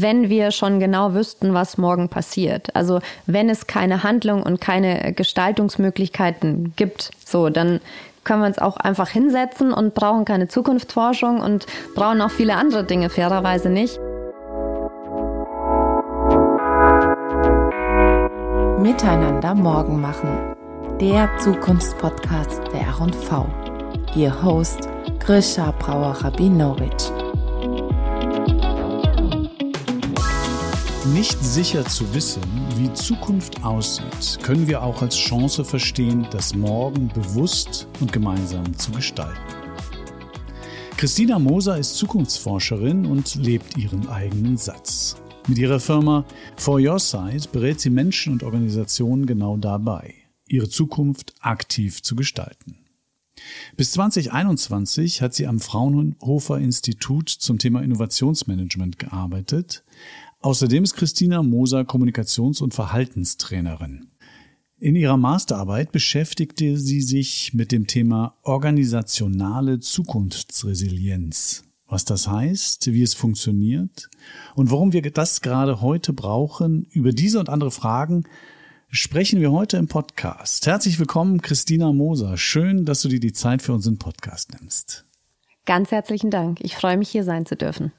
wenn wir schon genau wüssten, was morgen passiert. Also wenn es keine Handlung und keine Gestaltungsmöglichkeiten gibt, so, dann können wir uns auch einfach hinsetzen und brauchen keine Zukunftsforschung und brauchen auch viele andere Dinge fairerweise nicht. Miteinander morgen machen. Der Zukunftspodcast der R&V. Ihr Host Grisha Brauer-Rabinowitsch. Nicht sicher zu wissen, wie Zukunft aussieht, können wir auch als Chance verstehen, das Morgen bewusst und gemeinsam zu gestalten. Christina Moser ist Zukunftsforscherin und lebt ihren eigenen Satz. Mit ihrer Firma For Your Side berät sie Menschen und Organisationen genau dabei, ihre Zukunft aktiv zu gestalten. Bis 2021 hat sie am Fraunhofer Institut zum Thema Innovationsmanagement gearbeitet, Außerdem ist Christina Moser Kommunikations- und Verhaltenstrainerin. In ihrer Masterarbeit beschäftigte sie sich mit dem Thema organisationale Zukunftsresilienz. Was das heißt, wie es funktioniert und warum wir das gerade heute brauchen, über diese und andere Fragen sprechen wir heute im Podcast. Herzlich willkommen, Christina Moser. Schön, dass du dir die Zeit für unseren Podcast nimmst. Ganz herzlichen Dank. Ich freue mich, hier sein zu dürfen.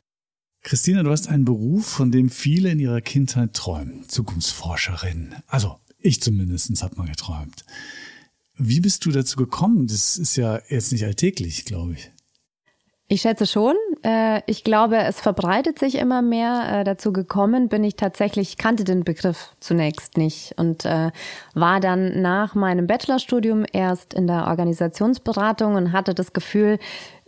Christina, du hast einen Beruf, von dem viele in ihrer Kindheit träumen. Zukunftsforscherin. Also, ich zumindest habe mal geträumt. Wie bist du dazu gekommen? Das ist ja jetzt nicht alltäglich, glaube ich. Ich schätze schon. Äh, ich glaube, es verbreitet sich immer mehr. Äh, dazu gekommen bin ich tatsächlich, kannte den Begriff zunächst nicht und äh, war dann nach meinem Bachelorstudium erst in der Organisationsberatung und hatte das Gefühl,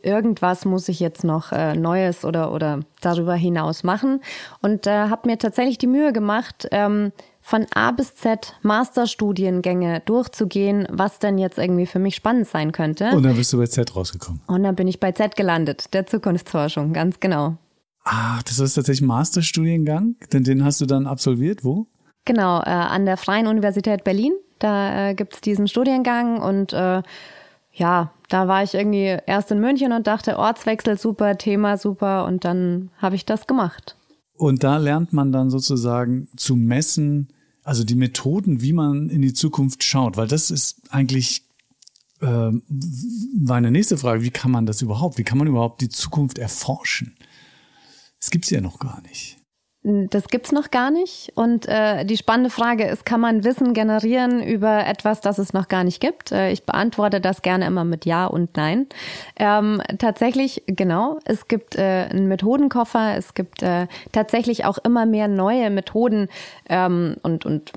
irgendwas muss ich jetzt noch äh, Neues oder, oder darüber hinaus machen. Und äh, habe mir tatsächlich die Mühe gemacht, ähm, von A bis Z Masterstudiengänge durchzugehen, was denn jetzt irgendwie für mich spannend sein könnte. Und dann bist du bei Z rausgekommen. Und dann bin ich bei Z gelandet, der Zukunftsforschung, ganz genau. Ah, das ist tatsächlich ein Masterstudiengang, denn den hast du dann absolviert, wo? Genau, äh, an der Freien Universität Berlin. Da äh, gibt es diesen Studiengang und äh, ja, da war ich irgendwie erst in München und dachte, Ortswechsel super, Thema super und dann habe ich das gemacht. Und da lernt man dann sozusagen zu messen, also die Methoden, wie man in die Zukunft schaut, weil das ist eigentlich äh, meine nächste Frage, wie kann man das überhaupt, wie kann man überhaupt die Zukunft erforschen? Es gibt sie ja noch gar nicht. Das gibt's noch gar nicht. Und äh, die spannende Frage ist, kann man Wissen generieren über etwas, das es noch gar nicht gibt? Äh, ich beantworte das gerne immer mit Ja und Nein. Ähm, tatsächlich, genau, es gibt äh, einen Methodenkoffer, es gibt äh, tatsächlich auch immer mehr neue Methoden ähm, und, und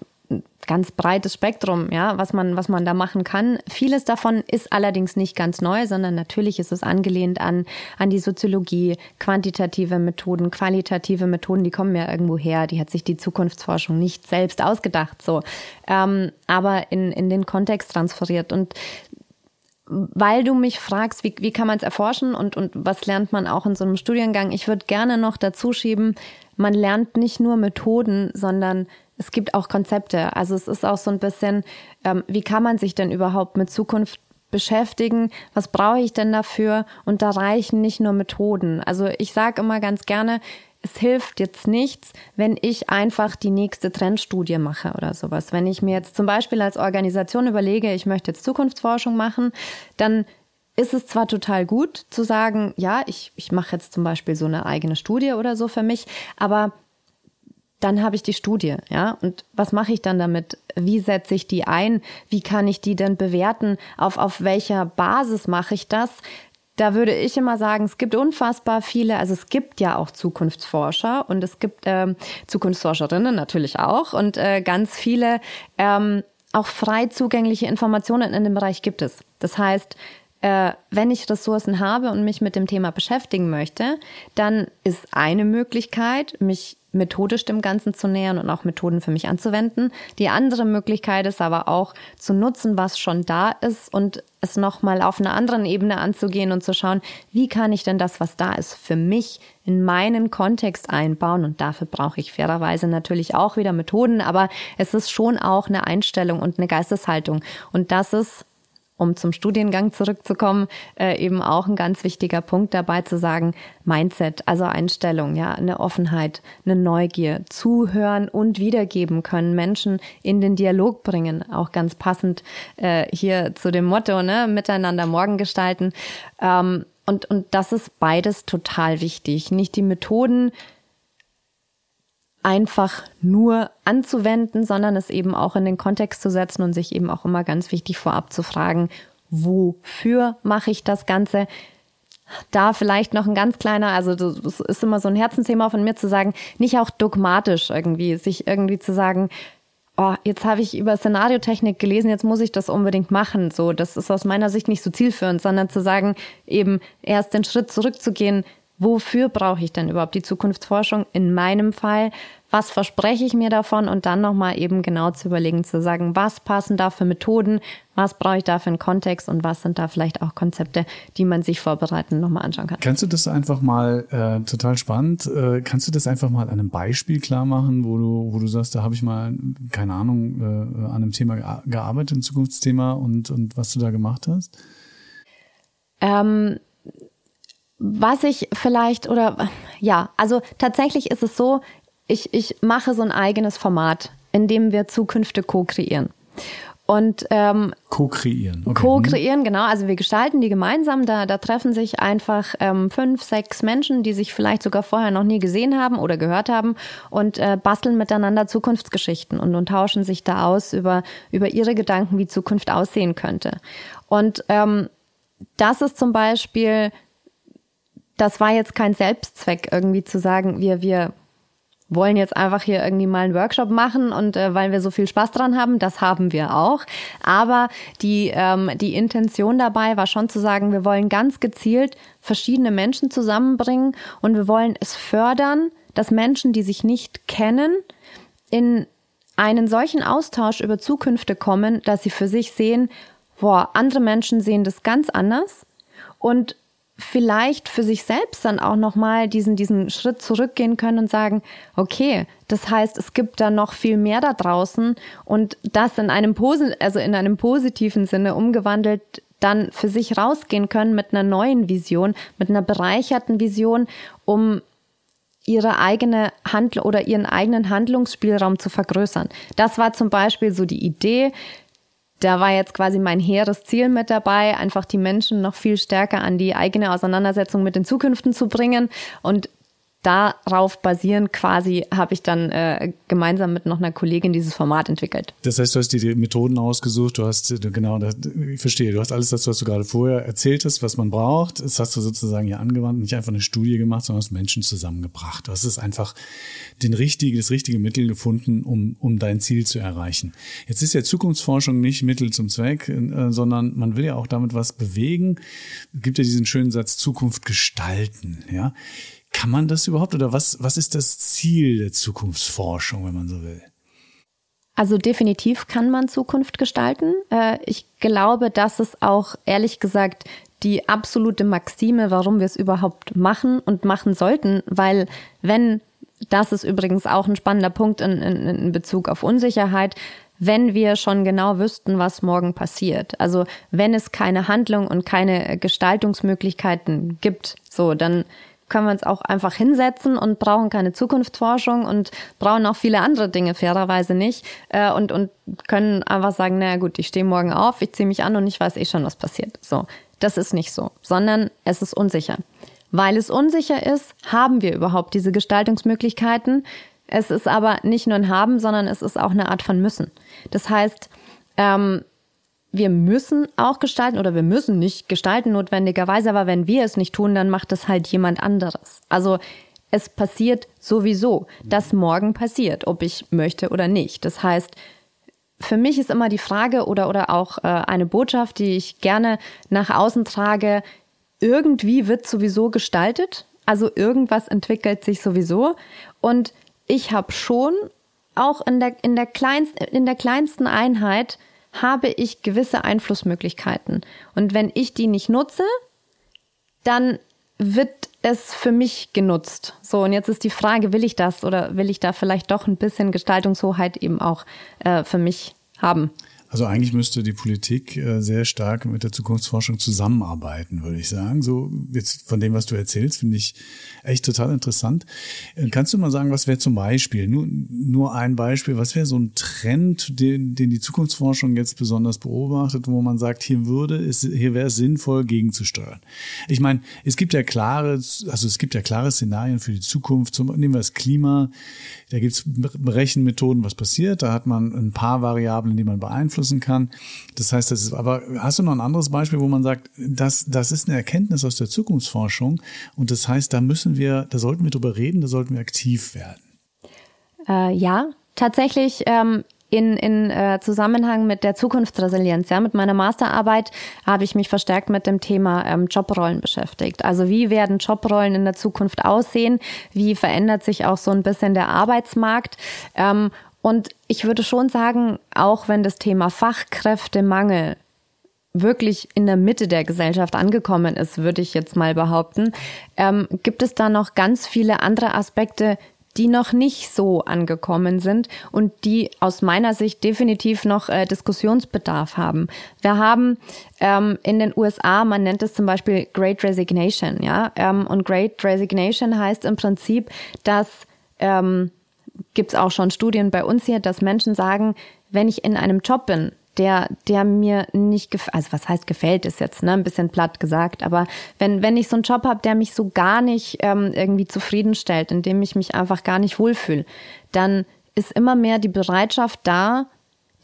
ganz breites Spektrum, ja, was man, was man da machen kann. Vieles davon ist allerdings nicht ganz neu, sondern natürlich ist es angelehnt an, an die Soziologie, quantitative Methoden, qualitative Methoden, die kommen ja irgendwo her. Die hat sich die Zukunftsforschung nicht selbst ausgedacht, so. Ähm, aber in, in den Kontext transferiert. Und weil du mich fragst, wie, wie kann man es erforschen und, und was lernt man auch in so einem Studiengang, ich würde gerne noch dazu schieben, man lernt nicht nur Methoden, sondern es gibt auch Konzepte. Also es ist auch so ein bisschen, ähm, wie kann man sich denn überhaupt mit Zukunft beschäftigen? Was brauche ich denn dafür? Und da reichen nicht nur Methoden. Also ich sage immer ganz gerne, es hilft jetzt nichts, wenn ich einfach die nächste Trendstudie mache oder sowas. Wenn ich mir jetzt zum Beispiel als Organisation überlege, ich möchte jetzt Zukunftsforschung machen, dann ist es zwar total gut zu sagen, ja, ich, ich mache jetzt zum Beispiel so eine eigene Studie oder so für mich, aber dann habe ich die Studie, ja. Und was mache ich dann damit? Wie setze ich die ein? Wie kann ich die denn bewerten? Auf, auf welcher Basis mache ich das? Da würde ich immer sagen, es gibt unfassbar viele, also es gibt ja auch Zukunftsforscher und es gibt ähm, Zukunftsforscherinnen natürlich auch und äh, ganz viele ähm, auch frei zugängliche Informationen in dem Bereich gibt es. Das heißt, äh, wenn ich Ressourcen habe und mich mit dem Thema beschäftigen möchte, dann ist eine Möglichkeit, mich methodisch dem Ganzen zu nähern und auch Methoden für mich anzuwenden. Die andere Möglichkeit ist aber auch zu nutzen, was schon da ist und es nochmal auf einer anderen Ebene anzugehen und zu schauen, wie kann ich denn das, was da ist, für mich in meinen Kontext einbauen. Und dafür brauche ich fairerweise natürlich auch wieder Methoden, aber es ist schon auch eine Einstellung und eine Geisteshaltung. Und das ist um zum Studiengang zurückzukommen, äh, eben auch ein ganz wichtiger Punkt dabei zu sagen, Mindset, also Einstellung, ja, eine Offenheit, eine Neugier, zuhören und wiedergeben können, Menschen in den Dialog bringen, auch ganz passend äh, hier zu dem Motto, ne, miteinander morgen gestalten. Ähm, und, und das ist beides total wichtig. Nicht die Methoden einfach nur anzuwenden, sondern es eben auch in den Kontext zu setzen und sich eben auch immer ganz wichtig vorab zu fragen, wofür mache ich das Ganze? Da vielleicht noch ein ganz kleiner, also das ist immer so ein Herzensthema von mir zu sagen, nicht auch dogmatisch irgendwie, sich irgendwie zu sagen, oh, jetzt habe ich über Szenariotechnik gelesen, jetzt muss ich das unbedingt machen. So, das ist aus meiner Sicht nicht so zielführend, sondern zu sagen, eben erst den Schritt zurückzugehen, wofür brauche ich denn überhaupt die Zukunftsforschung in meinem Fall? Was verspreche ich mir davon? Und dann nochmal eben genau zu überlegen, zu sagen, was passen da für Methoden? Was brauche ich da für einen Kontext? Und was sind da vielleicht auch Konzepte, die man sich vorbereiten nochmal anschauen kann? Kannst du das einfach mal, äh, total spannend, äh, kannst du das einfach mal an einem Beispiel klar machen, wo du, wo du sagst, da habe ich mal, keine Ahnung, äh, an einem Thema gearbeitet, ein Zukunftsthema und, und was du da gemacht hast? Ähm, was ich vielleicht oder ja, also tatsächlich ist es so, ich, ich mache so ein eigenes Format, in dem wir Zukünfte co-kreieren. Und ähm, co-kreieren. Okay. Co-kreieren, genau. Also wir gestalten die gemeinsam. Da, da treffen sich einfach ähm, fünf, sechs Menschen, die sich vielleicht sogar vorher noch nie gesehen haben oder gehört haben und äh, basteln miteinander Zukunftsgeschichten und, und tauschen sich da aus über, über ihre Gedanken, wie Zukunft aussehen könnte. Und ähm, das ist zum Beispiel das war jetzt kein Selbstzweck, irgendwie zu sagen, wir, wir wollen jetzt einfach hier irgendwie mal einen Workshop machen und äh, weil wir so viel Spaß dran haben, das haben wir auch. Aber die, ähm, die Intention dabei war schon zu sagen, wir wollen ganz gezielt verschiedene Menschen zusammenbringen und wir wollen es fördern, dass Menschen, die sich nicht kennen, in einen solchen Austausch über Zukünfte kommen, dass sie für sich sehen, boah, andere Menschen sehen das ganz anders und vielleicht für sich selbst dann auch nochmal diesen, diesen Schritt zurückgehen können und sagen, okay, das heißt, es gibt da noch viel mehr da draußen und das in einem, also in einem positiven Sinne umgewandelt dann für sich rausgehen können mit einer neuen Vision, mit einer bereicherten Vision, um ihre eigene Handel oder ihren eigenen Handlungsspielraum zu vergrößern. Das war zum Beispiel so die Idee, da war jetzt quasi mein hehres Ziel mit dabei, einfach die Menschen noch viel stärker an die eigene Auseinandersetzung mit den Zukünften zu bringen. Und darauf basierend quasi habe ich dann äh, gemeinsam mit noch einer Kollegin dieses Format entwickelt. Das heißt, du hast dir die Methoden ausgesucht, du hast genau, das, ich verstehe, du hast alles das, was du gerade vorher erzählt hast, was man braucht, das hast du sozusagen hier angewandt, nicht einfach eine Studie gemacht, sondern hast Menschen zusammengebracht. Du hast es einfach den richtige, das richtige Mittel gefunden, um, um dein Ziel zu erreichen. Jetzt ist ja Zukunftsforschung nicht Mittel zum Zweck, äh, sondern man will ja auch damit was bewegen. Es gibt ja diesen schönen Satz Zukunft gestalten, ja. Kann man das überhaupt oder was, was ist das Ziel der Zukunftsforschung, wenn man so will? Also definitiv kann man Zukunft gestalten. Äh, ich glaube, dass es auch ehrlich gesagt die absolute Maxime, warum wir es überhaupt machen und machen sollten, weil wenn, das ist übrigens auch ein spannender Punkt in, in, in Bezug auf Unsicherheit, wenn wir schon genau wüssten, was morgen passiert. Also wenn es keine Handlung und keine Gestaltungsmöglichkeiten gibt, so, dann können wir uns auch einfach hinsetzen und brauchen keine Zukunftsforschung und brauchen auch viele andere Dinge fairerweise nicht äh, und, und können einfach sagen, naja gut, ich stehe morgen auf, ich ziehe mich an und ich weiß eh schon, was passiert. So, das ist nicht so, sondern es ist unsicher. Weil es unsicher ist, haben wir überhaupt diese Gestaltungsmöglichkeiten. Es ist aber nicht nur ein Haben, sondern es ist auch eine Art von Müssen. Das heißt, ähm, wir müssen auch gestalten oder wir müssen nicht gestalten notwendigerweise, aber wenn wir es nicht tun, dann macht es halt jemand anderes. Also es passiert sowieso, dass morgen passiert, ob ich möchte oder nicht. Das heißt, für mich ist immer die Frage oder, oder auch äh, eine Botschaft, die ich gerne nach außen trage, irgendwie wird sowieso gestaltet, also irgendwas entwickelt sich sowieso und ich habe schon auch in der, in der, kleinst, in der kleinsten Einheit habe ich gewisse Einflussmöglichkeiten. Und wenn ich die nicht nutze, dann wird es für mich genutzt. So, und jetzt ist die Frage, will ich das oder will ich da vielleicht doch ein bisschen Gestaltungshoheit eben auch äh, für mich haben? Also eigentlich müsste die Politik äh, sehr stark mit der Zukunftsforschung zusammenarbeiten, würde ich sagen. So jetzt von dem, was du erzählst, finde ich echt total interessant. Äh, kannst du mal sagen, was wäre zum Beispiel, nur, nur ein Beispiel, was wäre so ein Trend, den, den die Zukunftsforschung jetzt besonders beobachtet, wo man sagt, hier würde es, hier wäre es sinnvoll, gegenzusteuern? Ich meine, es gibt ja klare, also es gibt ja klare Szenarien für die Zukunft. Zum, nehmen wir das Klima. Da gibt es Berechenmethoden, was passiert. Da hat man ein paar Variablen, die man beeinflusst beeinflussen kann. Das heißt, das ist, aber hast du noch ein anderes Beispiel, wo man sagt, das, das ist eine Erkenntnis aus der Zukunftsforschung und das heißt, da müssen wir, da sollten wir drüber reden, da sollten wir aktiv werden? Äh, ja, tatsächlich ähm, in, in äh, Zusammenhang mit der Zukunftsresilienz, ja, mit meiner Masterarbeit habe ich mich verstärkt mit dem Thema ähm, Jobrollen beschäftigt. Also wie werden Jobrollen in der Zukunft aussehen? Wie verändert sich auch so ein bisschen der Arbeitsmarkt? Ähm, und ich würde schon sagen, auch wenn das Thema Fachkräftemangel wirklich in der Mitte der Gesellschaft angekommen ist, würde ich jetzt mal behaupten, ähm, gibt es da noch ganz viele andere Aspekte, die noch nicht so angekommen sind und die aus meiner Sicht definitiv noch äh, Diskussionsbedarf haben. Wir haben ähm, in den USA, man nennt es zum Beispiel Great Resignation, ja, ähm, und Great Resignation heißt im Prinzip, dass ähm, gibt es auch schon Studien bei uns hier, dass Menschen sagen, wenn ich in einem Job bin, der, der mir nicht gefällt, also was heißt gefällt ist jetzt, ne, ein bisschen platt gesagt, aber wenn, wenn ich so einen Job habe, der mich so gar nicht ähm, irgendwie zufriedenstellt, in dem ich mich einfach gar nicht wohlfühle, dann ist immer mehr die Bereitschaft da,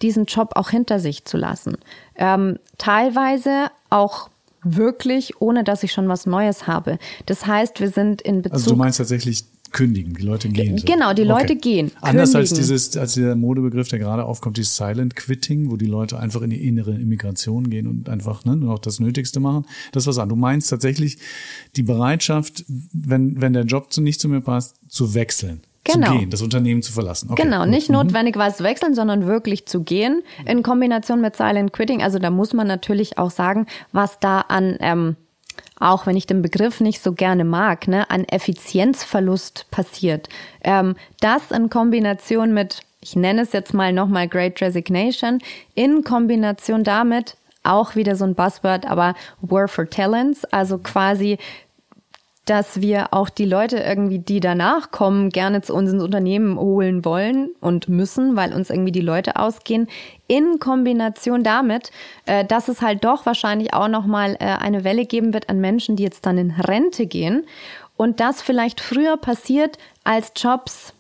diesen Job auch hinter sich zu lassen. Ähm, teilweise auch wirklich, ohne dass ich schon was Neues habe. Das heißt, wir sind in Bezug. Also du meinst tatsächlich kündigen, die Leute gehen. So. Genau, die Leute okay. gehen. Anders kündigen. als dieses, als der Modebegriff, der gerade aufkommt, die Silent Quitting, wo die Leute einfach in die innere Immigration gehen und einfach ne, nur noch das Nötigste machen. Das was an. Du meinst tatsächlich die Bereitschaft, wenn, wenn der Job zu, nicht zu mir passt, zu wechseln. Genau. Zu gehen, das Unternehmen zu verlassen. Okay. Genau, nicht mhm. notwendigerweise zu wechseln, sondern wirklich zu gehen in Kombination mit Silent Quitting. Also da muss man natürlich auch sagen, was da an ähm, auch wenn ich den Begriff nicht so gerne mag, ne, an Effizienzverlust passiert. Ähm, das in Kombination mit, ich nenne es jetzt mal nochmal Great Resignation, in Kombination damit auch wieder so ein Buzzword, aber War for Talents, also quasi dass wir auch die Leute irgendwie, die danach kommen, gerne zu uns ins Unternehmen holen wollen und müssen, weil uns irgendwie die Leute ausgehen, in Kombination damit, äh, dass es halt doch wahrscheinlich auch nochmal äh, eine Welle geben wird an Menschen, die jetzt dann in Rente gehen und das vielleicht früher passiert, als Jobs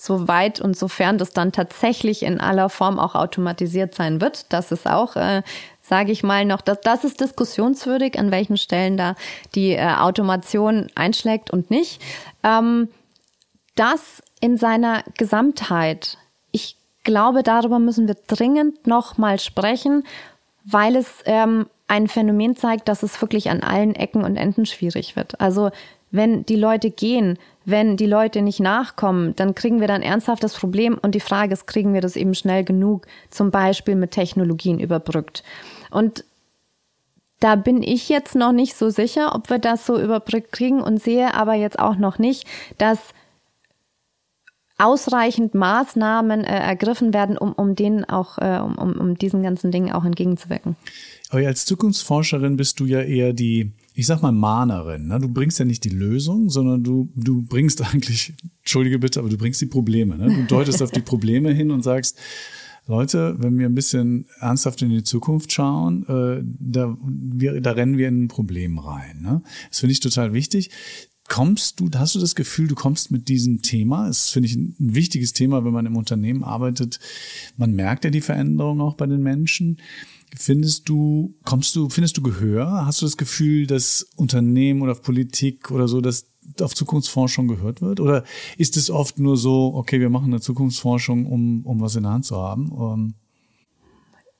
so weit und sofern das dann tatsächlich in aller Form auch automatisiert sein wird. Das ist auch äh, sage ich mal noch, das, das ist diskussionswürdig, an welchen Stellen da die äh, Automation einschlägt und nicht. Ähm, das in seiner Gesamtheit, ich glaube, darüber müssen wir dringend noch mal sprechen, weil es ähm, ein Phänomen zeigt, dass es wirklich an allen Ecken und Enden schwierig wird. Also wenn die Leute gehen, wenn die Leute nicht nachkommen, dann kriegen wir dann ernsthaftes Problem und die Frage ist, kriegen wir das eben schnell genug, zum Beispiel mit Technologien überbrückt. Und da bin ich jetzt noch nicht so sicher, ob wir das so überbrückt kriegen und sehe aber jetzt auch noch nicht, dass ausreichend Maßnahmen äh, ergriffen werden, um, um denen auch, äh, um, um diesen ganzen Dingen auch entgegenzuwirken. Aber als Zukunftsforscherin bist du ja eher die, ich sag mal, Mahnerin. Ne? Du bringst ja nicht die Lösung, sondern du, du bringst eigentlich, entschuldige bitte, aber du bringst die Probleme. Ne? Du deutest auf die Probleme hin und sagst, Leute, wenn wir ein bisschen ernsthaft in die Zukunft schauen, äh, da, wir, da rennen wir in ein Problem rein. Ne? Das finde ich total wichtig. Kommst du, hast du das Gefühl, du kommst mit diesem Thema? Das finde ich ein wichtiges Thema, wenn man im Unternehmen arbeitet. Man merkt ja die Veränderung auch bei den Menschen. Findest du, kommst du, findest du Gehör? Hast du das Gefühl, dass Unternehmen oder Politik oder so, dass auf Zukunftsforschung gehört wird? Oder ist es oft nur so, okay, wir machen eine Zukunftsforschung, um, um was in der Hand zu haben? Um ähm,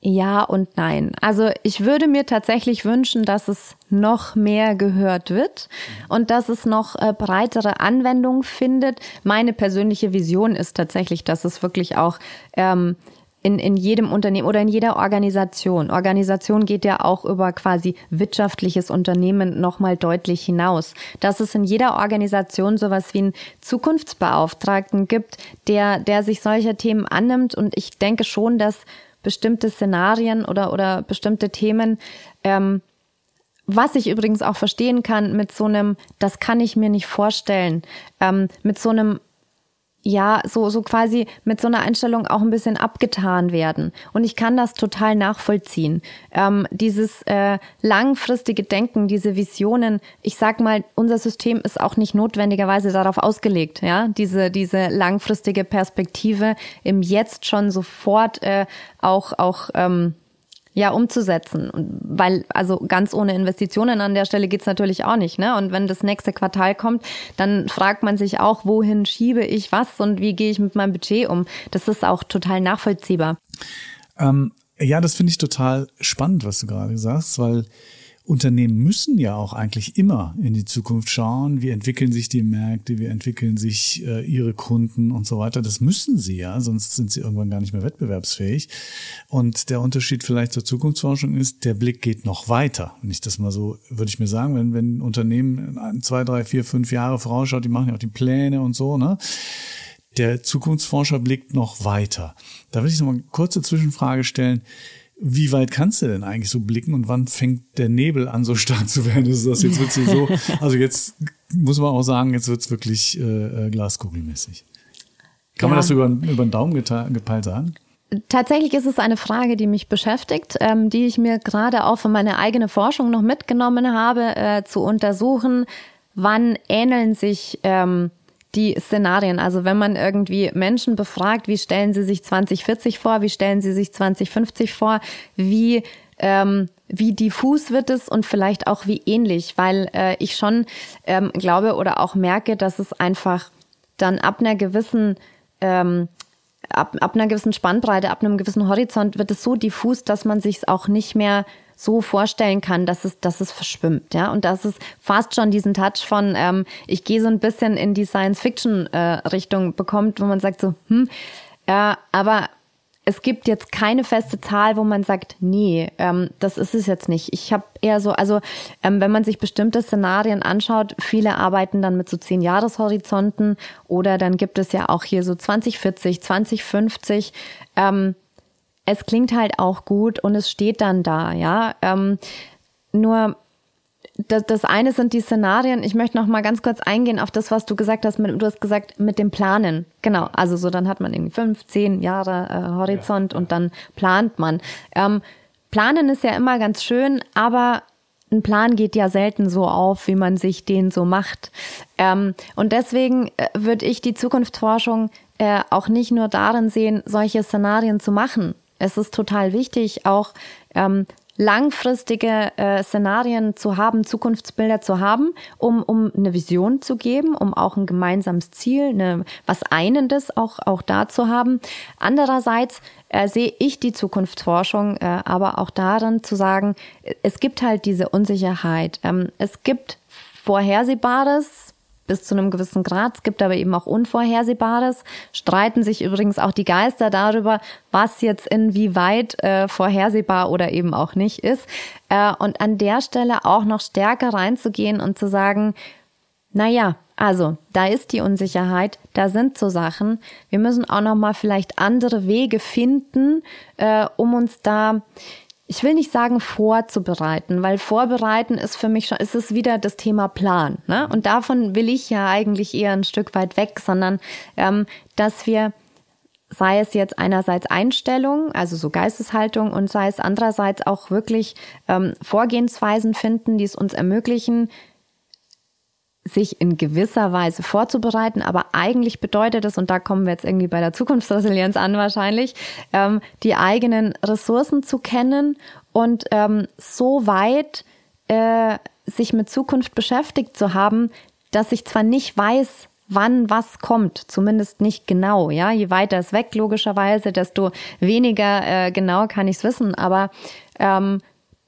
ja und nein. Also ich würde mir tatsächlich wünschen, dass es noch mehr gehört wird und dass es noch äh, breitere Anwendung findet. Meine persönliche Vision ist tatsächlich, dass es wirklich auch ähm, in, in jedem Unternehmen oder in jeder Organisation. Organisation geht ja auch über quasi wirtschaftliches Unternehmen nochmal deutlich hinaus. Dass es in jeder Organisation sowas wie einen Zukunftsbeauftragten gibt, der, der sich solcher Themen annimmt. Und ich denke schon, dass bestimmte Szenarien oder, oder bestimmte Themen, ähm, was ich übrigens auch verstehen kann mit so einem, das kann ich mir nicht vorstellen, ähm, mit so einem ja, so, so quasi mit so einer Einstellung auch ein bisschen abgetan werden. Und ich kann das total nachvollziehen. Ähm, dieses äh, langfristige Denken, diese Visionen, ich sag mal, unser System ist auch nicht notwendigerweise darauf ausgelegt, ja, diese, diese langfristige Perspektive im Jetzt schon sofort äh, auch, auch ähm, ja umzusetzen. Weil, also ganz ohne Investitionen an der Stelle geht's natürlich auch nicht. Ne? Und wenn das nächste Quartal kommt, dann fragt man sich auch, wohin schiebe ich was und wie gehe ich mit meinem Budget um. Das ist auch total nachvollziehbar. Ähm, ja, das finde ich total spannend, was du gerade sagst, weil Unternehmen müssen ja auch eigentlich immer in die Zukunft schauen. Wie entwickeln sich die Märkte? Wie entwickeln sich äh, ihre Kunden und so weiter? Das müssen sie ja, sonst sind sie irgendwann gar nicht mehr wettbewerbsfähig. Und der Unterschied vielleicht zur Zukunftsforschung ist, der Blick geht noch weiter. Wenn ich das mal so, würde ich mir sagen, wenn, wenn Unternehmen zwei, drei, vier, fünf Jahre vorausschaut, die machen ja auch die Pläne und so, ne? Der Zukunftsforscher blickt noch weiter. Da will ich noch mal eine kurze Zwischenfrage stellen. Wie weit kannst du denn eigentlich so blicken und wann fängt der Nebel an, so stark zu werden? Das ist das jetzt wird's hier so. Also jetzt muss man auch sagen, jetzt wird's wirklich äh, äh glaskugelmäßig. Kann ja. man das über, über den Daumen gepeilt sagen? Tatsächlich ist es eine Frage, die mich beschäftigt, ähm, die ich mir gerade auch für meine eigene Forschung noch mitgenommen habe, äh, zu untersuchen, wann ähneln sich ähm, die Szenarien. Also wenn man irgendwie Menschen befragt, wie stellen sie sich 2040 vor, wie stellen sie sich 2050 vor, wie ähm, wie diffus wird es und vielleicht auch wie ähnlich, weil äh, ich schon ähm, glaube oder auch merke, dass es einfach dann ab einer gewissen ähm, ab, ab einer gewissen Spannbreite, ab einem gewissen Horizont wird es so diffus, dass man sich es auch nicht mehr so vorstellen kann, dass es, dass es verschwimmt, ja, und dass es fast schon diesen Touch von, ähm, ich gehe so ein bisschen in die Science-Fiction-Richtung äh, bekommt, wo man sagt so, hm, ja, äh, aber es gibt jetzt keine feste Zahl, wo man sagt, nee, ähm, das ist es jetzt nicht. Ich habe eher so, also ähm, wenn man sich bestimmte Szenarien anschaut, viele arbeiten dann mit so zehn Jahreshorizonten oder dann gibt es ja auch hier so 2040, 2050. Ähm, es klingt halt auch gut und es steht dann da, ja. Ähm, nur das, das eine sind die Szenarien. Ich möchte noch mal ganz kurz eingehen auf das, was du gesagt hast. Mit, du hast gesagt mit dem Planen. Genau. Also so dann hat man irgendwie fünf, zehn Jahre äh, Horizont ja. und dann plant man. Ähm, planen ist ja immer ganz schön, aber ein Plan geht ja selten so auf, wie man sich den so macht. Ähm, und deswegen äh, würde ich die Zukunftsforschung äh, auch nicht nur darin sehen, solche Szenarien zu machen, es ist total wichtig, auch ähm, langfristige äh, Szenarien zu haben, Zukunftsbilder zu haben, um, um eine Vision zu geben, um auch ein gemeinsames Ziel, eine, was Einendes auch, auch da zu haben. Andererseits äh, sehe ich die Zukunftsforschung äh, aber auch darin zu sagen, es gibt halt diese Unsicherheit. Ähm, es gibt Vorhersehbares, bis zu einem gewissen Grad. Es gibt aber eben auch Unvorhersehbares. Streiten sich übrigens auch die Geister darüber, was jetzt inwieweit äh, vorhersehbar oder eben auch nicht ist. Äh, und an der Stelle auch noch stärker reinzugehen und zu sagen, na ja, also, da ist die Unsicherheit, da sind so Sachen. Wir müssen auch noch mal vielleicht andere Wege finden, äh, um uns da ich will nicht sagen vorzubereiten, weil vorbereiten ist für mich schon, ist es wieder das Thema Plan. Ne? Und davon will ich ja eigentlich eher ein Stück weit weg, sondern ähm, dass wir, sei es jetzt einerseits Einstellung, also so Geisteshaltung, und sei es andererseits auch wirklich ähm, Vorgehensweisen finden, die es uns ermöglichen, sich in gewisser Weise vorzubereiten, aber eigentlich bedeutet es, und da kommen wir jetzt irgendwie bei der Zukunftsresilienz an wahrscheinlich, ähm, die eigenen Ressourcen zu kennen und ähm, so weit äh, sich mit Zukunft beschäftigt zu haben, dass ich zwar nicht weiß, wann was kommt, zumindest nicht genau, ja, je weiter es weg logischerweise, desto weniger äh, genau kann ich es wissen, aber ähm,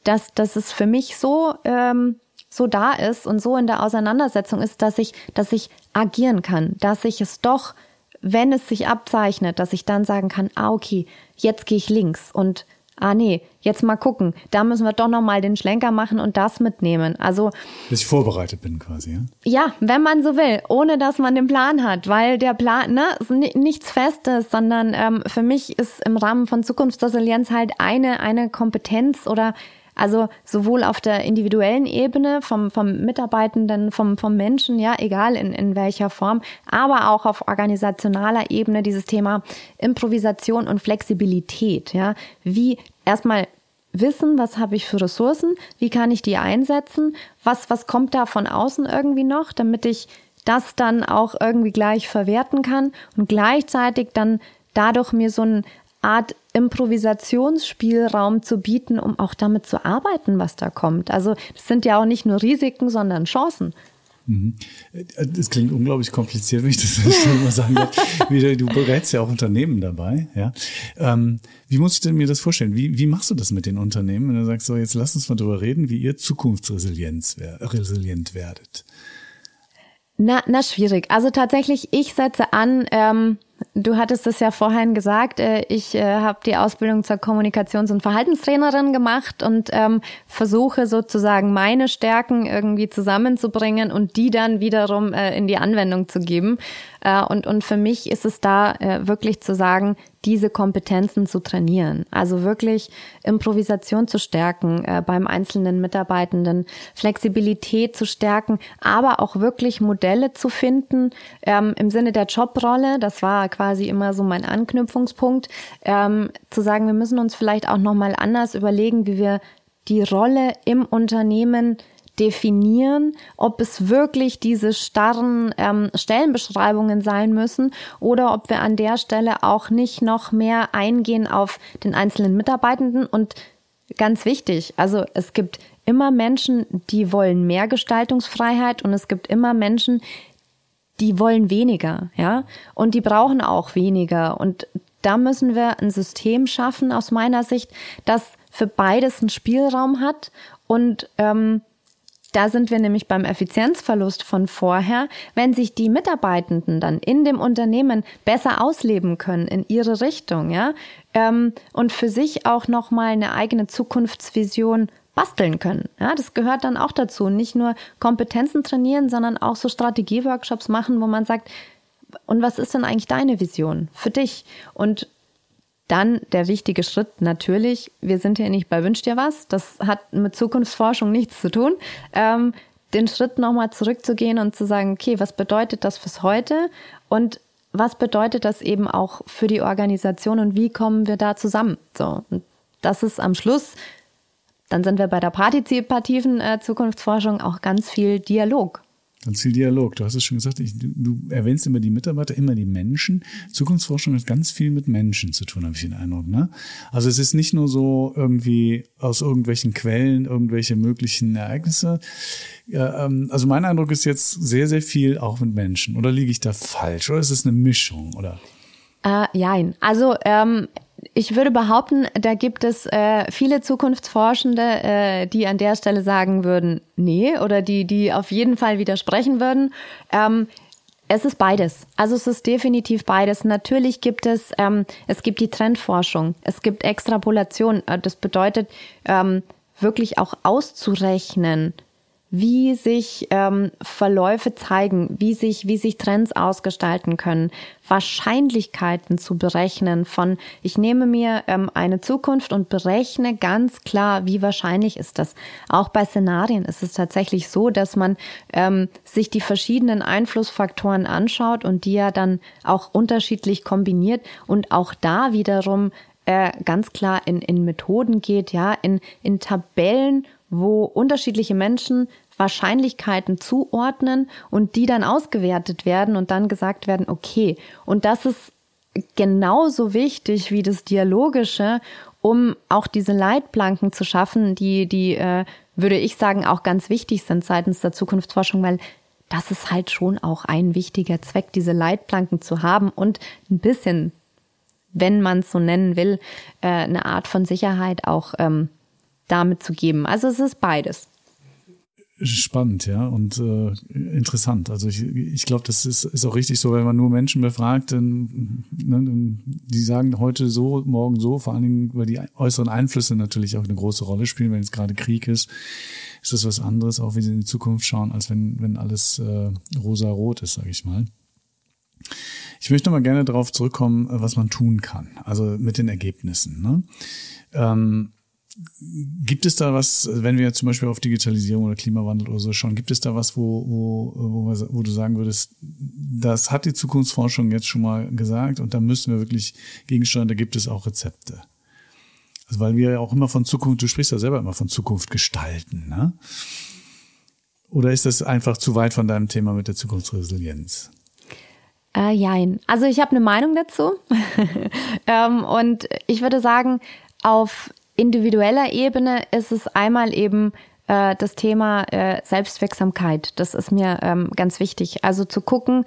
das, das ist für mich so ähm, so da ist und so in der Auseinandersetzung ist, dass ich, dass ich agieren kann, dass ich es doch, wenn es sich abzeichnet, dass ich dann sagen kann, ah, okay, jetzt gehe ich links und ah nee, jetzt mal gucken, da müssen wir doch nochmal den Schlenker machen und das mitnehmen. Also dass ich vorbereitet bin quasi, ja? Ja, wenn man so will, ohne dass man den Plan hat, weil der Plan, ne, ist nichts Festes, sondern ähm, für mich ist im Rahmen von Zukunftsresilienz halt eine eine Kompetenz oder also sowohl auf der individuellen Ebene vom, vom Mitarbeitenden, vom, vom Menschen, ja, egal in, in welcher Form, aber auch auf organisationaler Ebene dieses Thema Improvisation und Flexibilität, ja. Wie erstmal wissen, was habe ich für Ressourcen, wie kann ich die einsetzen, was, was kommt da von außen irgendwie noch, damit ich das dann auch irgendwie gleich verwerten kann und gleichzeitig dann dadurch mir so ein Art Improvisationsspielraum zu bieten, um auch damit zu arbeiten, was da kommt. Also das sind ja auch nicht nur Risiken, sondern Chancen. Mhm. Das klingt unglaublich kompliziert, wenn ich das schon mal sagen darf. Du berätst ja auch Unternehmen dabei. Ja? Ähm, wie muss ich denn mir das vorstellen? Wie, wie machst du das mit den Unternehmen, wenn du sagst, so jetzt lass uns mal drüber reden, wie ihr zukunftsresilient werdet? Na, na, schwierig. Also tatsächlich, ich setze an, ähm, Du hattest es ja vorhin gesagt, äh, ich äh, habe die Ausbildung zur Kommunikations- und Verhaltenstrainerin gemacht und ähm, versuche sozusagen meine Stärken irgendwie zusammenzubringen und die dann wiederum äh, in die Anwendung zu geben. Äh, und, und für mich ist es da äh, wirklich zu sagen, diese Kompetenzen zu trainieren. Also wirklich Improvisation zu stärken äh, beim einzelnen Mitarbeitenden, Flexibilität zu stärken, aber auch wirklich Modelle zu finden ähm, im Sinne der Jobrolle. Das war quasi immer so mein Anknüpfungspunkt, ähm, zu sagen, wir müssen uns vielleicht auch nochmal anders überlegen, wie wir die Rolle im Unternehmen definieren, ob es wirklich diese starren ähm, Stellenbeschreibungen sein müssen oder ob wir an der Stelle auch nicht noch mehr eingehen auf den einzelnen Mitarbeitenden. Und ganz wichtig, also es gibt immer Menschen, die wollen mehr Gestaltungsfreiheit und es gibt immer Menschen, die wollen weniger, ja, und die brauchen auch weniger. Und da müssen wir ein System schaffen aus meiner Sicht, das für beides einen Spielraum hat. Und ähm, da sind wir nämlich beim Effizienzverlust von vorher. Wenn sich die Mitarbeitenden dann in dem Unternehmen besser ausleben können in ihre Richtung, ja, ähm, und für sich auch nochmal eine eigene Zukunftsvision basteln können. Ja, das gehört dann auch dazu. Nicht nur Kompetenzen trainieren, sondern auch so Strategieworkshops machen, wo man sagt, und was ist denn eigentlich deine Vision für dich? Und dann der wichtige Schritt natürlich, wir sind hier nicht bei Wünsch dir was, das hat mit Zukunftsforschung nichts zu tun. Ähm, den Schritt nochmal zurückzugehen und zu sagen, okay, was bedeutet das fürs Heute und was bedeutet das eben auch für die Organisation und wie kommen wir da zusammen? So, und das ist am Schluss, dann sind wir bei der partizipativen äh, Zukunftsforschung auch ganz viel Dialog. Ganz viel Dialog. Du hast es schon gesagt, ich, du, du, erwähnst immer die Mitarbeiter, immer die Menschen. Zukunftsforschung hat ganz viel mit Menschen zu tun, habe ich den Eindruck. Ne? Also es ist nicht nur so irgendwie aus irgendwelchen Quellen irgendwelche möglichen Ereignisse. Ja, ähm, also mein Eindruck ist jetzt sehr, sehr viel auch mit Menschen. Oder liege ich da falsch? Oder ist es eine Mischung? Oder? Äh, jein. Also ähm, ich würde behaupten, da gibt es äh, viele Zukunftsforschende, äh, die an der Stelle sagen würden, nee, oder die, die auf jeden Fall widersprechen würden. Ähm, es ist beides. Also es ist definitiv beides. Natürlich gibt es, ähm, es gibt die Trendforschung, es gibt Extrapolation. Äh, das bedeutet, ähm, wirklich auch auszurechnen, wie sich ähm, Verläufe zeigen, wie sich, wie sich Trends ausgestalten können, Wahrscheinlichkeiten zu berechnen von, ich nehme mir ähm, eine Zukunft und berechne ganz klar, wie wahrscheinlich ist das. Auch bei Szenarien ist es tatsächlich so, dass man ähm, sich die verschiedenen Einflussfaktoren anschaut und die ja dann auch unterschiedlich kombiniert und auch da wiederum äh, ganz klar in, in Methoden geht, ja, in, in Tabellen wo unterschiedliche Menschen Wahrscheinlichkeiten zuordnen und die dann ausgewertet werden und dann gesagt werden, okay, und das ist genauso wichtig wie das Dialogische, um auch diese Leitplanken zu schaffen, die, die, äh, würde ich sagen, auch ganz wichtig sind seitens der Zukunftsforschung, weil das ist halt schon auch ein wichtiger Zweck, diese Leitplanken zu haben und ein bisschen, wenn man es so nennen will, äh, eine Art von Sicherheit auch ähm, damit zu geben. Also es ist beides. Spannend, ja, und äh, interessant. Also ich, ich glaube, das ist, ist auch richtig so, wenn man nur Menschen befragt, dann, ne, die sagen heute so, morgen so, vor allen Dingen, weil die äußeren Einflüsse natürlich auch eine große Rolle spielen, wenn es gerade Krieg ist, ist das was anderes, auch wie sie in die Zukunft schauen, als wenn, wenn alles äh, rosa-rot ist, sage ich mal. Ich möchte mal gerne darauf zurückkommen, was man tun kann, also mit den Ergebnissen. Ne? Ähm, Gibt es da was, wenn wir zum Beispiel auf Digitalisierung oder Klimawandel oder so schauen, gibt es da was, wo, wo, wo, wo du sagen würdest, das hat die Zukunftsforschung jetzt schon mal gesagt und da müssen wir wirklich gegensteuern, da gibt es auch Rezepte. Also weil wir ja auch immer von Zukunft, du sprichst ja selber immer von Zukunft gestalten, ne? Oder ist das einfach zu weit von deinem Thema mit der Zukunftsresilienz? Äh, jein. Also ich habe eine Meinung dazu. ähm, und ich würde sagen, auf individueller Ebene ist es einmal eben äh, das Thema äh, Selbstwirksamkeit. Das ist mir ähm, ganz wichtig. Also zu gucken,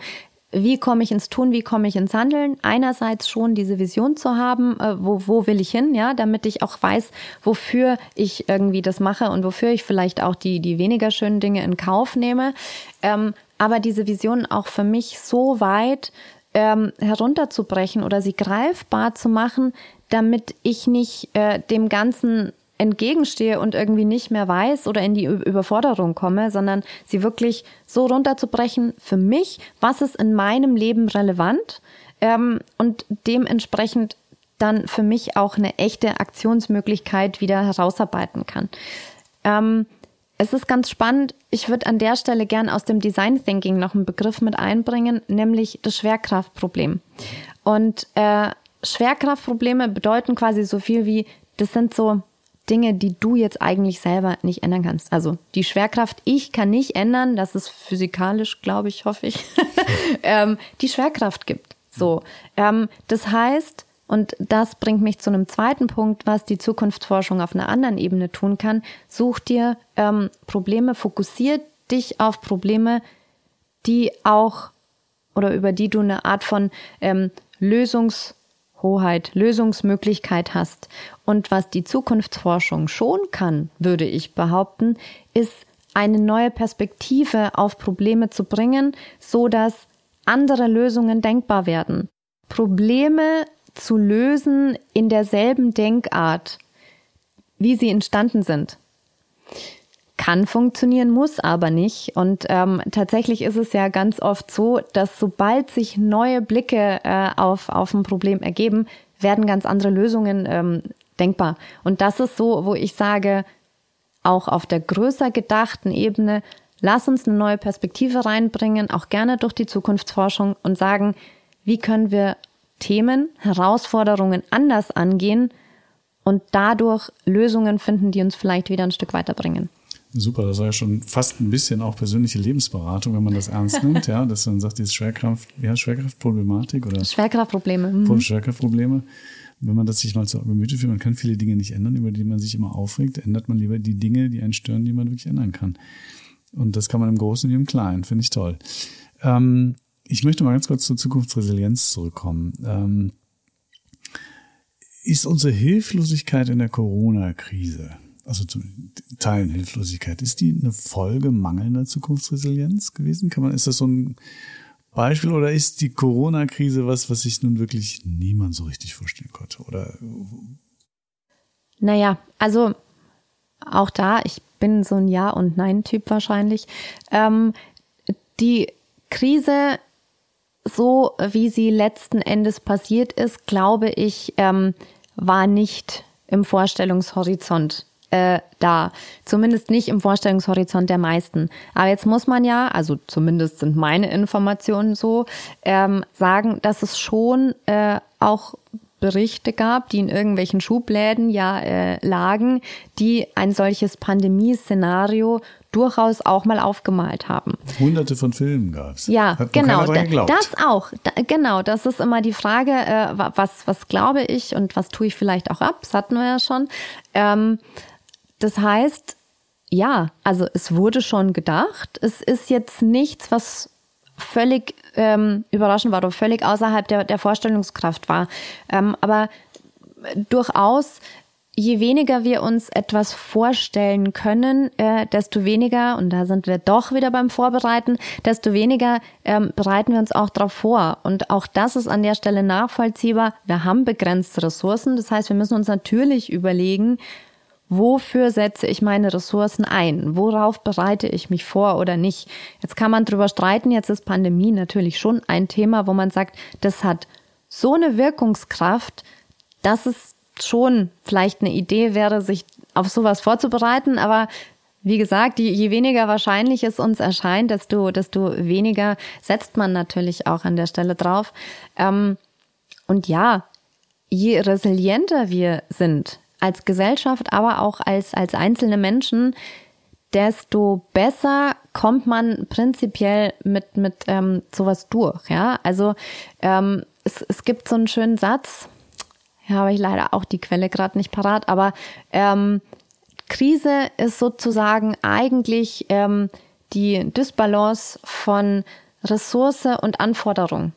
wie komme ich ins Tun, wie komme ich ins Handeln? Einerseits schon diese Vision zu haben, äh, wo, wo will ich hin, ja, damit ich auch weiß, wofür ich irgendwie das mache und wofür ich vielleicht auch die, die weniger schönen Dinge in Kauf nehme. Ähm, aber diese Vision auch für mich so weit ähm, herunterzubrechen oder sie greifbar zu machen, damit ich nicht äh, dem Ganzen entgegenstehe und irgendwie nicht mehr weiß oder in die Überforderung komme, sondern sie wirklich so runterzubrechen für mich, was ist in meinem Leben relevant ähm, und dementsprechend dann für mich auch eine echte Aktionsmöglichkeit wieder herausarbeiten kann. Ähm, es ist ganz spannend. Ich würde an der Stelle gern aus dem Design Thinking noch einen Begriff mit einbringen, nämlich das Schwerkraftproblem. Und äh, Schwerkraftprobleme bedeuten quasi so viel wie, das sind so Dinge, die du jetzt eigentlich selber nicht ändern kannst. Also die Schwerkraft, ich kann nicht ändern, dass es physikalisch, glaube ich, hoffe ich, ähm, die Schwerkraft gibt. So, ähm, das heißt, und das bringt mich zu einem zweiten Punkt, was die Zukunftsforschung auf einer anderen Ebene tun kann. Such dir ähm, Probleme, fokussiert dich auf Probleme, die auch oder über die du eine Art von ähm, Lösungs Hoheit, Lösungsmöglichkeit hast. Und was die Zukunftsforschung schon kann, würde ich behaupten, ist eine neue Perspektive auf Probleme zu bringen, so dass andere Lösungen denkbar werden. Probleme zu lösen in derselben Denkart, wie sie entstanden sind kann funktionieren, muss aber nicht. Und ähm, tatsächlich ist es ja ganz oft so, dass sobald sich neue Blicke äh, auf, auf ein Problem ergeben, werden ganz andere Lösungen ähm, denkbar. Und das ist so, wo ich sage, auch auf der größer gedachten Ebene, lass uns eine neue Perspektive reinbringen, auch gerne durch die Zukunftsforschung und sagen, wie können wir Themen, Herausforderungen anders angehen und dadurch Lösungen finden, die uns vielleicht wieder ein Stück weiterbringen. Super, das war ja schon fast ein bisschen auch persönliche Lebensberatung, wenn man das ernst nimmt, ja, dass man sagt, diese Schwerkraft, heißt Schwerkraftproblematik oder Schwerkraftprobleme. Mhm. Schwerkraftprobleme. Wenn man das sich mal zu Gemüte führt, man kann viele Dinge nicht ändern, über die man sich immer aufregt, ändert man lieber die Dinge, die einen stören, die man wirklich ändern kann. Und das kann man im Großen wie im Kleinen, finde ich toll. Ähm, ich möchte mal ganz kurz zur Zukunftsresilienz zurückkommen. Ähm, ist unsere Hilflosigkeit in der Corona-Krise also zu Teilen Hilflosigkeit, ist die eine Folge mangelnder Zukunftsresilienz gewesen? Kann man, ist das so ein Beispiel oder ist die Corona-Krise was, was sich nun wirklich niemand so richtig vorstellen konnte? Oder? Naja, also auch da, ich bin so ein Ja- und Nein-Typ wahrscheinlich. Ähm, die Krise, so wie sie letzten Endes passiert ist, glaube ich, ähm, war nicht im Vorstellungshorizont äh, da. Zumindest nicht im Vorstellungshorizont der meisten. Aber jetzt muss man ja, also zumindest sind meine Informationen so, ähm, sagen, dass es schon äh, auch Berichte gab, die in irgendwelchen Schubläden ja äh, lagen, die ein solches Pandemieszenario durchaus auch mal aufgemalt haben. Hunderte von Filmen gab es. Ja, Hat genau. Das auch. Da, genau, das ist immer die Frage, äh, was, was glaube ich und was tue ich vielleicht auch ab. Das hatten wir ja schon. Ähm, das heißt, ja, also es wurde schon gedacht. Es ist jetzt nichts, was völlig ähm, überraschend war oder völlig außerhalb der, der Vorstellungskraft war. Ähm, aber durchaus je weniger wir uns etwas vorstellen können, äh, desto weniger, und da sind wir doch wieder beim Vorbereiten, desto weniger ähm, bereiten wir uns auch darauf vor. Und auch das ist an der Stelle nachvollziehbar. Wir haben begrenzte Ressourcen. Das heißt, wir müssen uns natürlich überlegen, wofür setze ich meine Ressourcen ein? Worauf bereite ich mich vor oder nicht? Jetzt kann man drüber streiten. Jetzt ist Pandemie natürlich schon ein Thema, wo man sagt, das hat so eine Wirkungskraft, dass es schon vielleicht eine Idee wäre, sich auf sowas vorzubereiten, aber wie gesagt, je weniger wahrscheinlich es uns erscheint, desto, desto weniger setzt man natürlich auch an der Stelle drauf. Ähm, und ja, je resilienter wir sind als Gesellschaft, aber auch als, als einzelne Menschen, desto besser kommt man prinzipiell mit, mit ähm, sowas durch. Ja, also ähm, es, es gibt so einen schönen Satz, ja, habe ich leider auch die Quelle gerade nicht parat, aber ähm, Krise ist sozusagen eigentlich ähm, die Dysbalance von Ressource und Anforderung.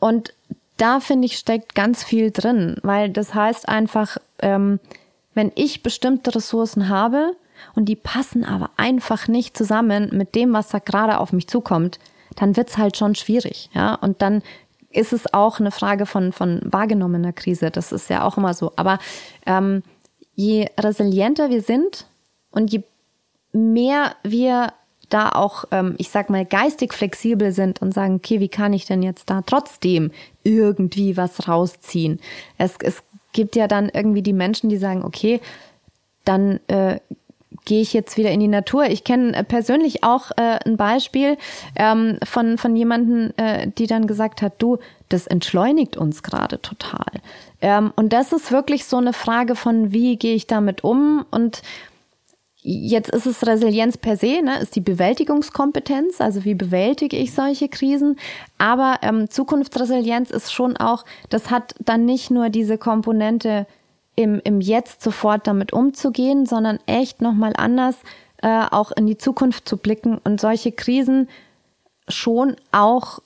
Und da finde ich steckt ganz viel drin, weil das heißt einfach, ähm, wenn ich bestimmte Ressourcen habe und die passen aber einfach nicht zusammen mit dem, was da gerade auf mich zukommt, dann wird's halt schon schwierig, ja. Und dann ist es auch eine Frage von, von wahrgenommener Krise. Das ist ja auch immer so. Aber ähm, je resilienter wir sind und je mehr wir da auch, ähm, ich sag mal, geistig flexibel sind und sagen, okay, wie kann ich denn jetzt da trotzdem irgendwie was rausziehen? Es, es gibt ja dann irgendwie die Menschen, die sagen, okay, dann äh, gehe ich jetzt wieder in die Natur. Ich kenne äh, persönlich auch äh, ein Beispiel ähm, von, von jemanden, äh, die dann gesagt hat, du, das entschleunigt uns gerade total. Ähm, und das ist wirklich so eine Frage von, wie gehe ich damit um? Und jetzt ist es Resilienz per se, ne, ist die Bewältigungskompetenz, also wie bewältige ich solche Krisen. Aber ähm, Zukunftsresilienz ist schon auch, das hat dann nicht nur diese Komponente, im, im Jetzt sofort damit umzugehen, sondern echt nochmal anders äh, auch in die Zukunft zu blicken und solche Krisen schon auch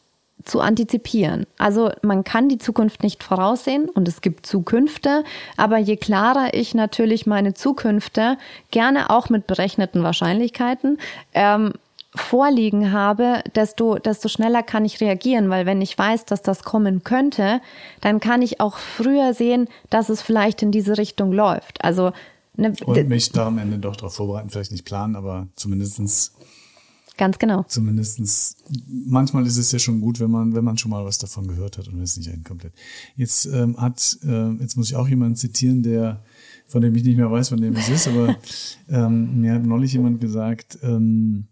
zu antizipieren. Also man kann die Zukunft nicht voraussehen und es gibt Zukünfte, aber je klarer ich natürlich meine Zukünfte, gerne auch mit berechneten Wahrscheinlichkeiten, ähm, vorliegen habe, desto, desto schneller kann ich reagieren, weil wenn ich weiß, dass das kommen könnte, dann kann ich auch früher sehen, dass es vielleicht in diese Richtung läuft. Also ne, und mich da am Ende doch darauf vorbereiten, vielleicht nicht planen, aber zumindestens Ganz genau. Zumindestens, manchmal ist es ja schon gut, wenn man, wenn man schon mal was davon gehört hat und es nicht einen komplett. Jetzt ähm, hat, äh, jetzt muss ich auch jemanden zitieren, der, von dem ich nicht mehr weiß, von dem es ist, aber ähm, mir hat neulich jemand gesagt, ähm,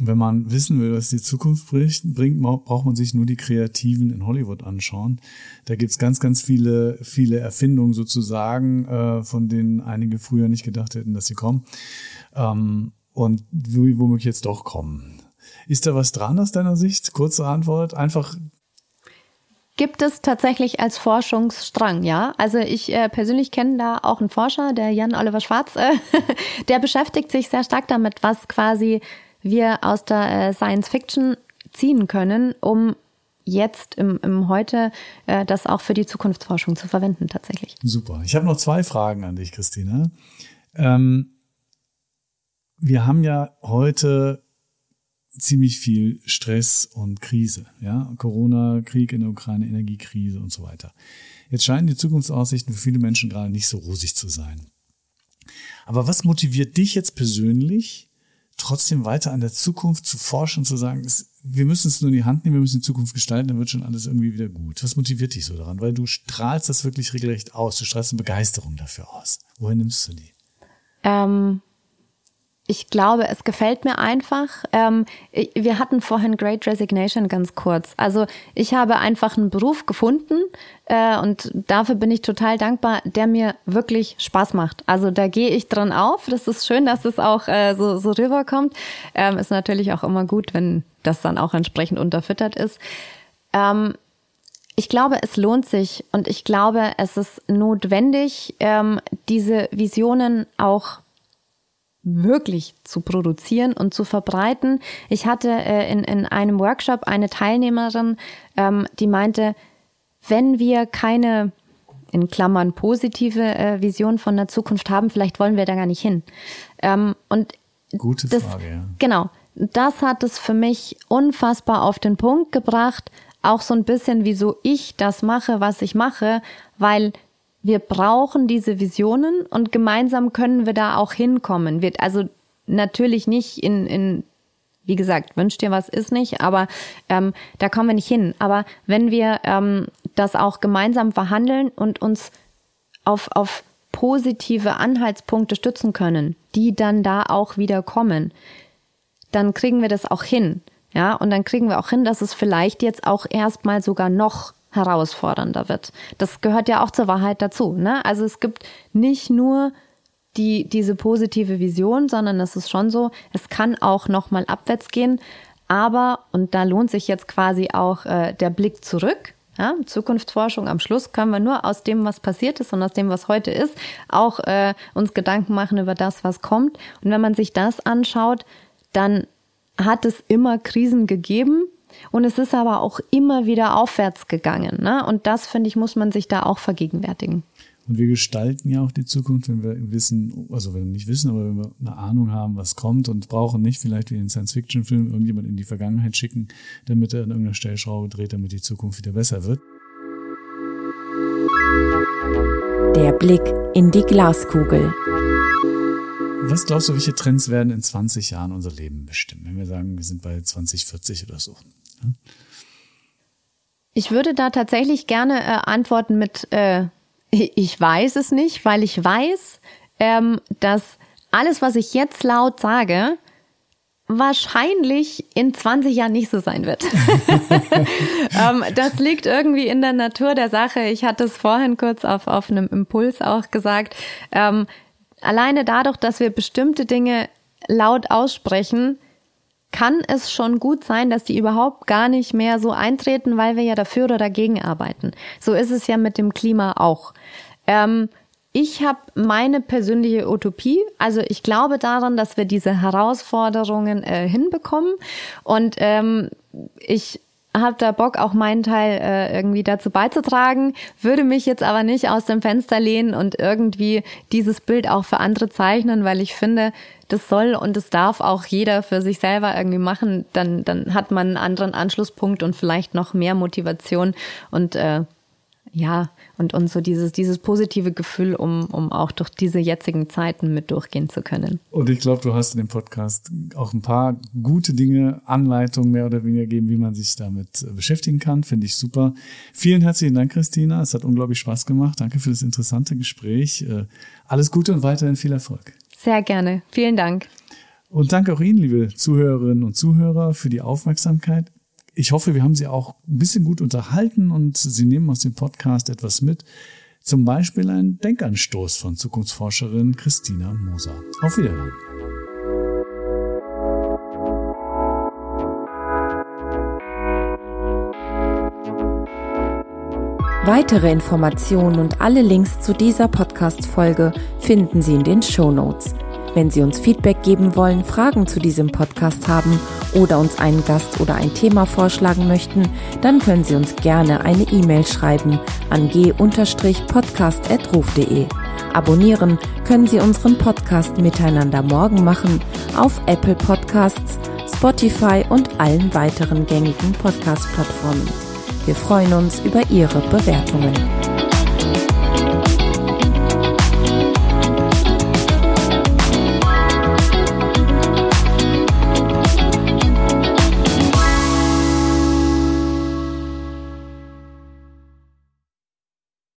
wenn man wissen will, was die Zukunft bringt, braucht man sich nur die Kreativen in Hollywood anschauen. Da gibt's ganz, ganz viele, viele Erfindungen sozusagen, äh, von denen einige früher nicht gedacht hätten, dass sie kommen. Ähm, und womöglich jetzt doch kommen. Ist da was dran aus deiner Sicht? Kurze Antwort. Einfach Gibt es tatsächlich als Forschungsstrang, ja. Also ich äh, persönlich kenne da auch einen Forscher, der Jan Oliver Schwarz, äh, der beschäftigt sich sehr stark damit, was quasi wir aus der äh, Science Fiction ziehen können, um jetzt im, im Heute äh, das auch für die Zukunftsforschung zu verwenden tatsächlich. Super. Ich habe noch zwei Fragen an dich, Christina. Ähm, wir haben ja heute ziemlich viel Stress und Krise, ja, Corona, Krieg in der Ukraine, Energiekrise und so weiter. Jetzt scheinen die Zukunftsaussichten für viele Menschen gerade nicht so rosig zu sein. Aber was motiviert dich jetzt persönlich, trotzdem weiter an der Zukunft zu forschen, zu sagen, es, wir müssen es nur in die Hand nehmen, wir müssen die Zukunft gestalten, dann wird schon alles irgendwie wieder gut. Was motiviert dich so daran? Weil du strahlst das wirklich regelrecht aus, du strahlst eine Begeisterung dafür aus. Woher nimmst du die? Ähm, ich glaube, es gefällt mir einfach. Ähm, wir hatten vorhin Great Resignation ganz kurz. Also ich habe einfach einen Beruf gefunden äh, und dafür bin ich total dankbar, der mir wirklich Spaß macht. Also da gehe ich dran auf. Das ist schön, dass es auch äh, so, so rüberkommt. Ähm, ist natürlich auch immer gut, wenn das dann auch entsprechend unterfüttert ist. Ähm, ich glaube, es lohnt sich und ich glaube, es ist notwendig, ähm, diese Visionen auch wirklich zu produzieren und zu verbreiten. Ich hatte äh, in, in einem Workshop eine Teilnehmerin, ähm, die meinte, wenn wir keine in Klammern positive äh, Vision von der Zukunft haben, vielleicht wollen wir da gar nicht hin. Ähm, und Gute das, Frage, ja. Genau. Das hat es für mich unfassbar auf den Punkt gebracht. Auch so ein bisschen, wieso ich das mache, was ich mache, weil wir brauchen diese Visionen und gemeinsam können wir da auch hinkommen. Wird also natürlich nicht in, in wie gesagt, wünscht dir was ist nicht, aber ähm, da kommen wir nicht hin. Aber wenn wir ähm, das auch gemeinsam verhandeln und uns auf, auf positive Anhaltspunkte stützen können, die dann da auch wieder kommen, dann kriegen wir das auch hin. Ja, und dann kriegen wir auch hin, dass es vielleicht jetzt auch erstmal sogar noch herausfordernder wird. Das gehört ja auch zur Wahrheit dazu. Ne? Also es gibt nicht nur die, diese positive Vision, sondern es ist schon so, es kann auch nochmal abwärts gehen. Aber, und da lohnt sich jetzt quasi auch äh, der Blick zurück, ja, Zukunftsforschung am Schluss können wir nur aus dem, was passiert ist und aus dem, was heute ist, auch äh, uns Gedanken machen über das, was kommt. Und wenn man sich das anschaut, dann hat es immer Krisen gegeben und es ist aber auch immer wieder aufwärts gegangen. Ne? Und das, finde ich, muss man sich da auch vergegenwärtigen. Und wir gestalten ja auch die Zukunft, wenn wir wissen, also wenn wir nicht wissen, aber wenn wir eine Ahnung haben, was kommt und brauchen nicht vielleicht wie in Science-Fiction-Filmen irgendjemand in die Vergangenheit schicken, damit er an irgendeiner Stellschraube dreht, damit die Zukunft wieder besser wird. Der Blick in die Glaskugel. Was glaubst du, welche Trends werden in 20 Jahren unser Leben bestimmen, wenn wir sagen, wir sind bei 2040 oder so? Ich würde da tatsächlich gerne äh, antworten mit äh, ich weiß es nicht, weil ich weiß, ähm, dass alles, was ich jetzt laut sage, wahrscheinlich in 20 Jahren nicht so sein wird. ähm, das liegt irgendwie in der Natur der Sache. Ich hatte es vorhin kurz auf, auf einem Impuls auch gesagt. Ähm, alleine dadurch, dass wir bestimmte Dinge laut aussprechen, kann es schon gut sein, dass die überhaupt gar nicht mehr so eintreten, weil wir ja dafür oder dagegen arbeiten. So ist es ja mit dem Klima auch. Ähm, ich habe meine persönliche Utopie. Also ich glaube daran, dass wir diese Herausforderungen äh, hinbekommen. Und ähm, ich habe da Bock, auch meinen Teil äh, irgendwie dazu beizutragen, würde mich jetzt aber nicht aus dem Fenster lehnen und irgendwie dieses Bild auch für andere zeichnen, weil ich finde, das soll und das darf auch jeder für sich selber irgendwie machen. Dann, dann hat man einen anderen Anschlusspunkt und vielleicht noch mehr Motivation und äh, ja, und, und so dieses, dieses positive Gefühl, um, um auch durch diese jetzigen Zeiten mit durchgehen zu können. Und ich glaube, du hast in dem Podcast auch ein paar gute Dinge, Anleitungen mehr oder weniger gegeben, wie man sich damit äh, beschäftigen kann. Finde ich super. Vielen herzlichen Dank, Christina. Es hat unglaublich Spaß gemacht. Danke für das interessante Gespräch. Äh, alles Gute und weiterhin viel Erfolg. Sehr gerne. Vielen Dank. Und danke auch Ihnen, liebe Zuhörerinnen und Zuhörer, für die Aufmerksamkeit ich hoffe, wir haben Sie auch ein bisschen gut unterhalten und Sie nehmen aus dem Podcast etwas mit. Zum Beispiel ein Denkanstoß von Zukunftsforscherin Christina Moser. Auf Wiedersehen. Weitere Informationen und alle Links zu dieser Podcast-Folge finden Sie in den Show Notes. Wenn Sie uns Feedback geben wollen, Fragen zu diesem Podcast haben oder uns einen Gast oder ein Thema vorschlagen möchten, dann können Sie uns gerne eine E-Mail schreiben an g-podcast.ruf.de. Abonnieren können Sie unseren Podcast Miteinander morgen machen auf Apple Podcasts, Spotify und allen weiteren gängigen Podcast-Plattformen. Wir freuen uns über Ihre Bewertungen.